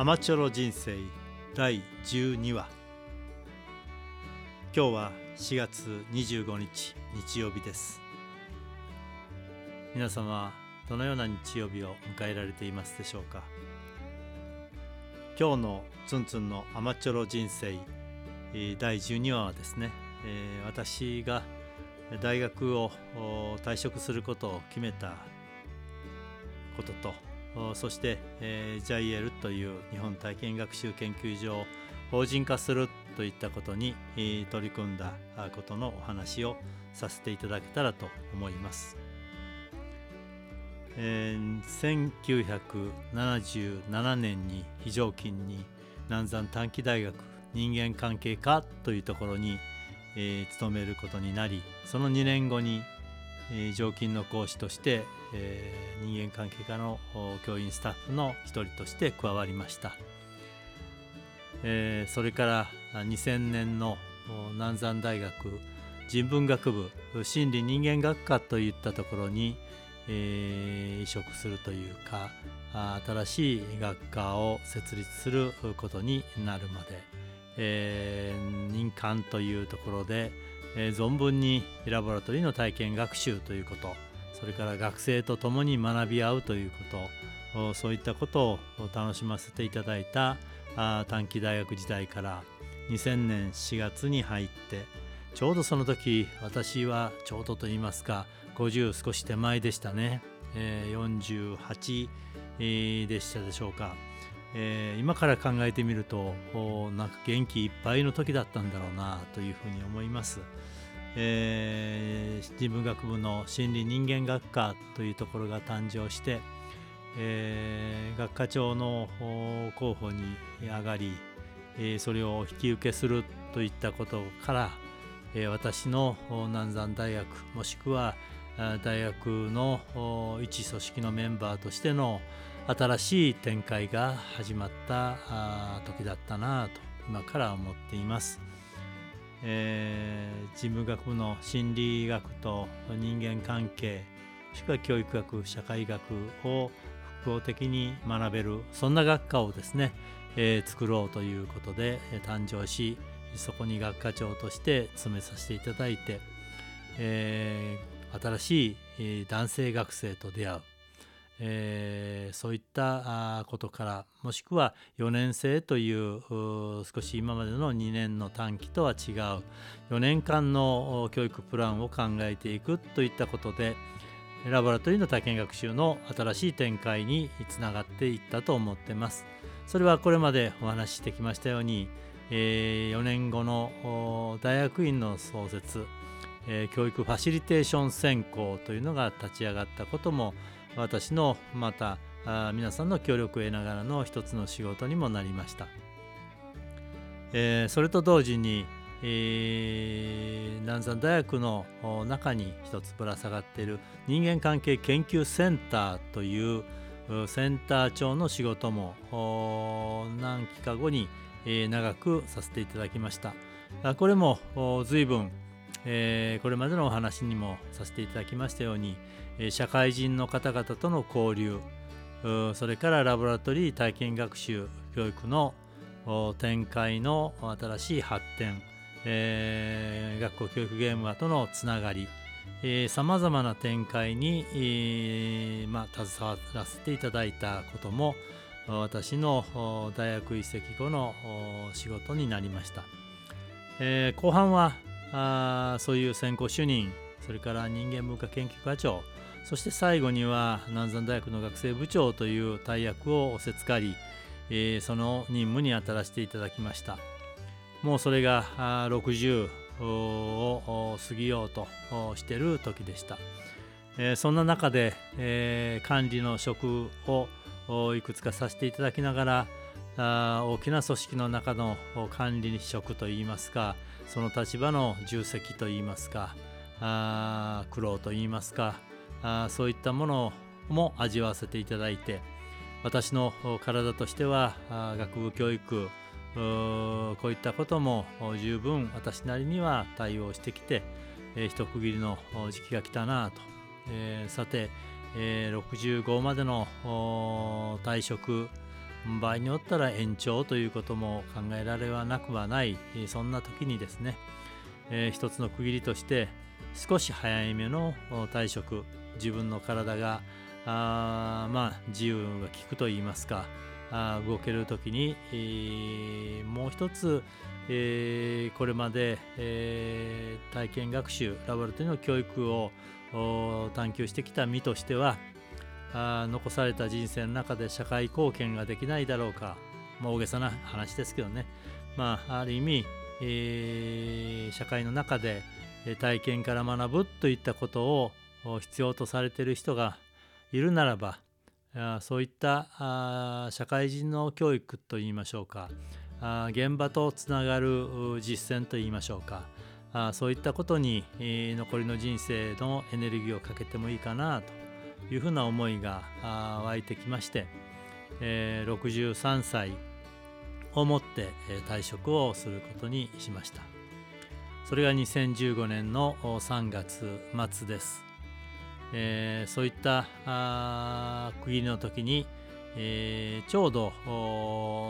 アマチュア人生第12話。今日は4月25日日曜日です。皆様どのような日曜日を迎えられていますでしょうか？今日のツンツンのアマチュア人生第12話はですね、えー、私が大学を退職することを決めたこととそして、えー、JIL という日本体験学習研究所を法人化するといったことに、えー、取り組んだことのお話をさせていただけたらと思います。えー、1977年に非常勤に南山短期大学人間関係科というところに、えー、勤めることになりその2年後に、え、常勤の講師として、え、人間関係科の教員スタッフの一人として加わりました、え、それから2000年の南山大学人文学部心理人間学科といったところに、え、移植するというか新しい学科を設立することになるまで、えー、任官というところで、えー、存分にラボラトリーの体験学習ということそれから学生と共に学び合うということそういったことを楽しませていただいた短期大学時代から2000年4月に入ってちょうどその時私はちょうどと言いますか50少し手前でしたね、えー、48でしたでしょうか、えー、今から考えてみるとなんか元気いっぱいの時だったんだろうなというふうに思います。えー、人文学部の心理人間学科というところが誕生して、えー、学科長の候補に上がり、えー、それを引き受けするといったことから、えー、私の南山大学もしくは大学の一組織のメンバーとしての新しい展開が始まった時だったなと今から思っています。えー、人文学部の心理学と人間関係もしくは教育学社会学を複合的に学べるそんな学科をですね、えー、作ろうということで誕生しそこに学科長として詰めさせていただいて、えー、新しい男性学生と出会うえー、そういったことからもしくは4年生という少し今までの2年の短期とは違う4年間の教育プランを考えていくといったことでラボラトリーの体験学習の新しい展開につながっていったと思ってます。それはこれまでお話ししてきましたように、えー、4年後の大学院の創設、えー、教育ファシリテーション専攻というのが立ち上がったことも私のまたあ皆さんの協力を得ながらの一つの仕事にもなりました、えー、それと同時に、えー、南山大学の中に一つぶら下がっている人間関係研究センターというセンター長の仕事も何期か後に、長くさせていただきました。これも随分、えー、これまでのお話にもさせていただきましたように、え社会人の方々との交流それからラボラトリー体験学習教育の展開の新しい発展、えー、学校教育ゲームとのつながりさまざまな展開に、えー、まあ、携わらせていただいたことも私の大学移籍後の仕事になりました、えー、後半はあそういう専攻主任それから人間文化研究課長そして最後には南山大学の学生部長という大役を仰せつかり、えー、その任務に当たらせていただきました。もうそれが60を過ぎようとしてる時でした、えー、そんな中で、えー、管理の職をいくつかさせていただきながらあ大きな組織の中の管理職といいますかその立場の重責といいますかあ苦労といいますかあそういったものも味わわせていただいて私の体としては学部教育こういったことも十分私なりには対応してきて、えー、一区切りの時期が来たなと、えー、さて、えー、65までの退職場合によったら延長ということも考えられはなくはないそんな時にですね、えー、一つの区切りとして少し早めの退職自分の体があまあ自由が利くといいますかあ動ける時に、えー、もう一つ、えー、これまで、えー、体験学習ラボラトリの教育を探求してきた身としてはあ残された人生の中で社会貢献ができないだろうか、まあ、大げさな話ですけどね、まあ、ある意味、えー、社会の中で体験から学ぶといったことを必要とされている人がいるならばそういった社会人の教育といいましょうか。現場とつながる実践といいましょうか。そういったことに残りの人生のエネルギーをかけてもいいかなと。いうふうな思いが湧いてきまして、63歳をもって退職をすることにしました。それが2015年の3月末です。えー、そういった区切りの時に、えー、ちょうど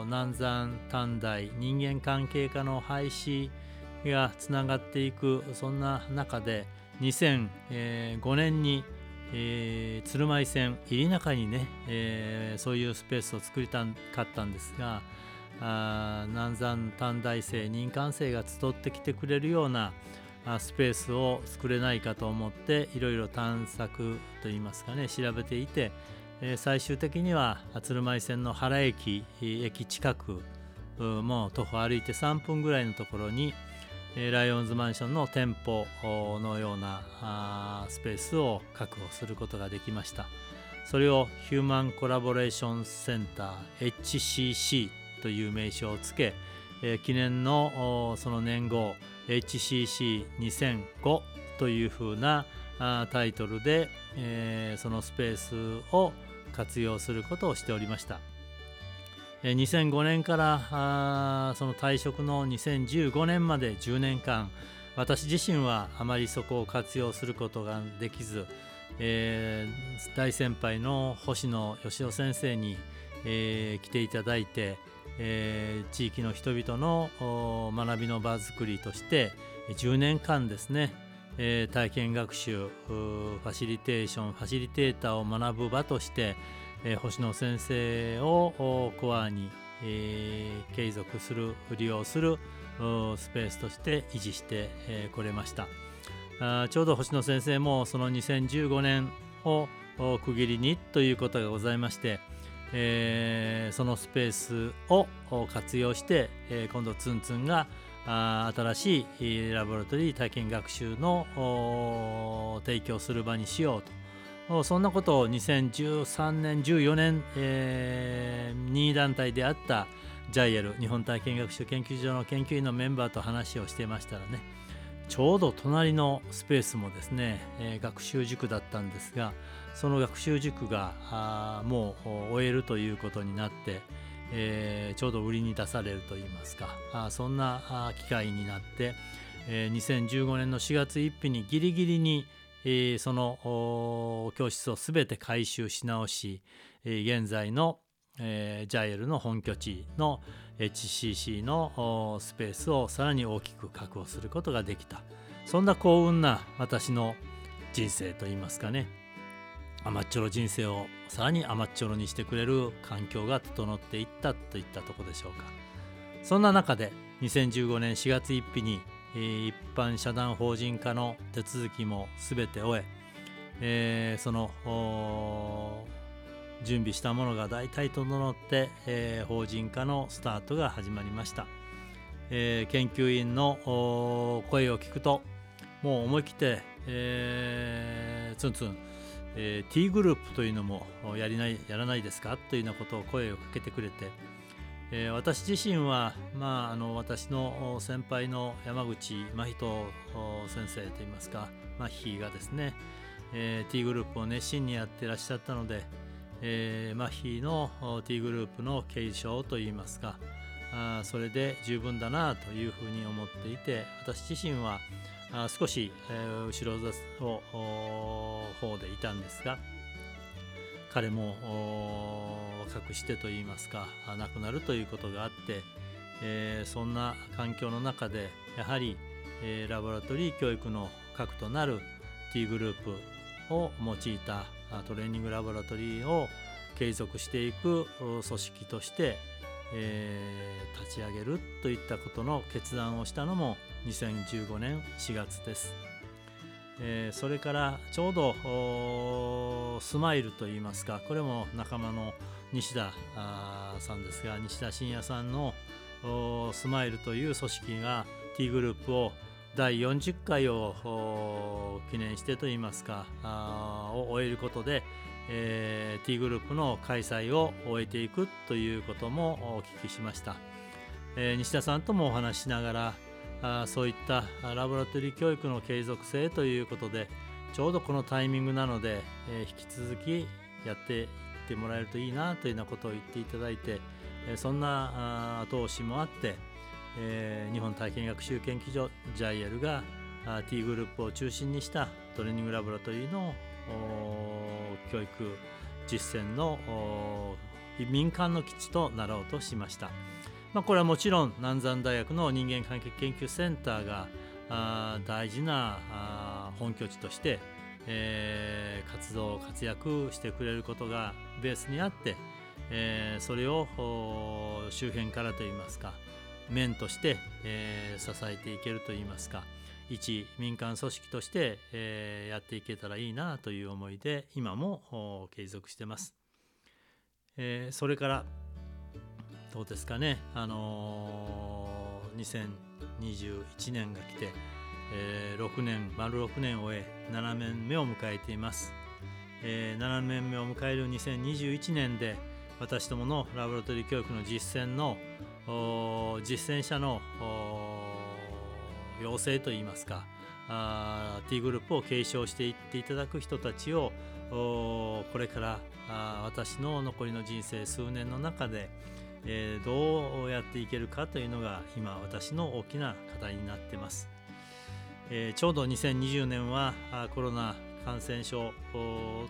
南山短大人間関係科の廃止がつながっていくそんな中で2005年に、えー、鶴舞線入り中にね、えー、そういうスペースを作りたかったんですがあ南山短大生任官生が集ってきてくれるようなあスペースを作れないかと思っていろいろ探索といいますかね調べていてえ最終的には鶴舞線の原駅駅近くもう徒歩歩いて3分ぐらいのところにライオンズマンションの店舗のようなスペースを確保することができましたそれをヒューマンコラボレーションセンター HCC という名称をつけ記念のその年号 HCC2005 というふうなタイトルで、そのスペースを活用することをしておりました。2005年からその退職の2015年まで10年間私自身はあまりそこを活用することができず、えー、大先輩の星野義雄先生に、えー、来ていただいて、えー、地域の人々の学びの場づくりとして10年間ですね、体験学習ファシリテーションファシリテーターを学ぶ場として、えー、星野先生をコアに、えー、継続する利用するスペースとして維持してこ、れました。あちょうど星野先生もその2015年を区切りにということがございましてえー、そのスペースを活用して、えー、今度ツンツンが新しいラボラトリー体験学習の提供する場にしようと。そんなことを2013年14年、えー、任意団体であった JIL 日本体験学習研究所の研究員のメンバーと話をしていましたらねちょうど隣のスペースもですね、えー、学習塾だったんですがその学習塾がもう終えるということになって、えー、ちょうど売りに出されるといいますかあそんな機会になって、えー、2015年の4月1日にギリギリに、その教室を全て改修し直し、現在の、えー、ジャイエルの本拠地の HCC のスペースをさらに大きく確保することができた。そんな幸運な私の人生といいますかね。甘っちょろ人生をさらに甘っちょろにしてくれる環境が整っていったといったとこでしょうか。そんな中で2015年4月1日に、一般社団法人化の手続きも全て終ええー、その準備したものが大体整って、えー、法人化のスタートが始まりました、えー、研究員の声を聞くともう思い切って、えー、ツンツンえー、T グループというのもやりないやらないですか？というようなことを声をかけてくれて、えー、私自身は、まあ、あの私の先輩の山口真人先生といいますかマッヒーがですね、えー、T グループを熱心にやってらっしゃったので、えー、マッヒーの T グループの継承といいますかあそれで十分だなというふうに思っていて私自身はあ少し、えー、後ろの方でいたんですが彼も若くしてといいますか亡くなるということがあって、えー、そんな環境の中でやはり、えー、ラボラトリー教育の核となる T グループを用いたトレーニングラボラトリーを継続していく組織として、えー、立ち上げるといったことの決断をしたのも2015年4月です。えー、それからちょうどスマイルといいますかこれも仲間の西田さんですが西田信也さんのスマイルという組織が T グループを第40回を記念してといいますかを終えることで、えー、T グループの開催を終えていくということもお聞きしました、えー、西田さんともお話ししながらあそういったラボラトリー教育の継続性ということでちょうどこのタイミングなので、えー、引き続きやっていってもらえるといいなというようなことを言っていただいて、えー、そんな後押しもあって、えー、日本体験学習研究所 JIL が T グループを中心にしたトレーニングラボラトリーの教育実践の民間の基地となろうとしました。まあ、これはもちろん南山大学の人間関係研究センターがあ大事なあ本拠地として、えー、活動活躍してくれることがベースにあって、えー、それを周辺からといいますか面として、えー、支えていけるといいますか一民間組織として、えー、やっていけたらいいなという思いで今も継続してます。えー、それからどうですかね、あのー、2021年が来て、えー、6年丸6年を終え7年目を迎えています、えー、7年目を迎える2021年で私どものラボラトリー教育の実践の実践者の要請といいますかあ T グループを継承していっていただく人たちをこれからあ私の残りの人生数年の中で、えー、どうやっていけるかというのが今私の大きな課題になっています、えー、ちょうど2020年はコロナ感染症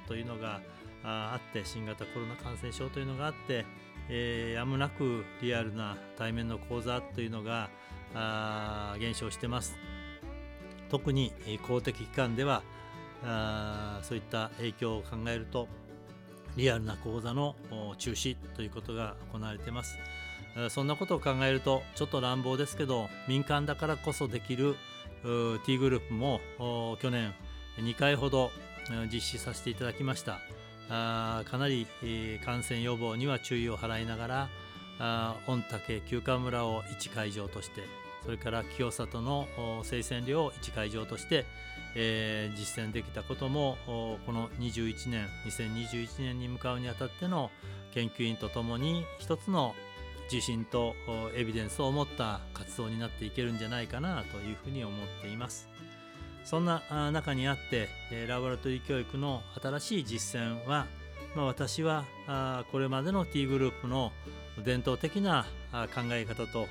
というのがあって新型コロナ感染症というのがあって、えー、やむなくリアルな対面の講座というのがあ減少してます。特に公的機関ではあそういった影響を考えるとリアルな講座の中止ということが行われています。そんなことを考えるとちょっと乱暴ですけど民間だからこそできる T グループも去年2回ほど実施させていただきました。かなり感染予防には注意を払いながら御嶽休暇村を1会場としてそれから清里の生鮮量を1会場としてえー、実践できたこともこの21年2021年に向かうにあたっての研究員とともに一つの自信とエビデンスを持った活動になっていけるんじゃないかなというふうに思っています。そんな中にあってラボラトリー教育の新しい実践は、まあ、私はこれまでの T グループの伝統的な考え方と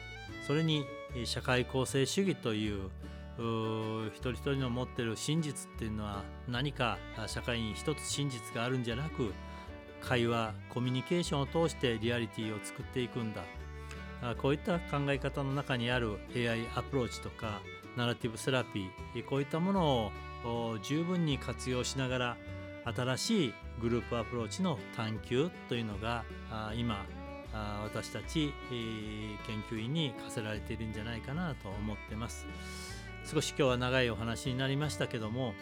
それに社会構成主義という一人一人の持ってる真実っていうのは何か社会に一つ真実があるんじゃなく会話コミュニケーションを通してリアリティを作っていくんだこういった考え方の中にある AI アプローチとかナラティブセラピーこういったものを十分に活用しながら新しいグループアプローチの探求というのが今私たち研究員に課せられているんじゃないかなと思ってます。少し今日は長いお話になりましたけども、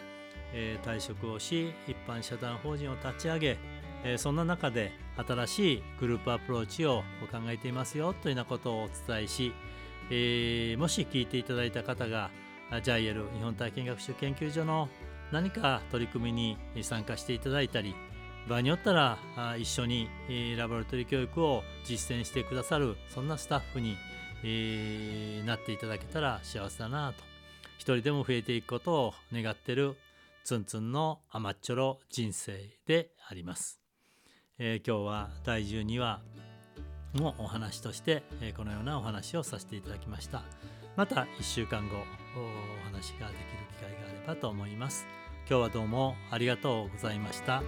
えー、退職をし一般社団法人を立ち上げ、えー、そんな中で新しいグループアプローチを考えていますよというようなことをお伝えし、えー、もし聞いていただいた方が JIL 日本体験学習研究所の何か取り組みに参加していただいたり場合によったら一緒にラボラトリ教育を実践してくださるそんなスタッフになっていただけたら幸せだなと一人でも増えていくことを願ってるツンツンの甘っちょろ人生であります、えー、今日は第12話のお話として、えー、このようなお話をさせていただきました。また1週間後お話ができる機会があればと思います。今日はどうもありがとうございました。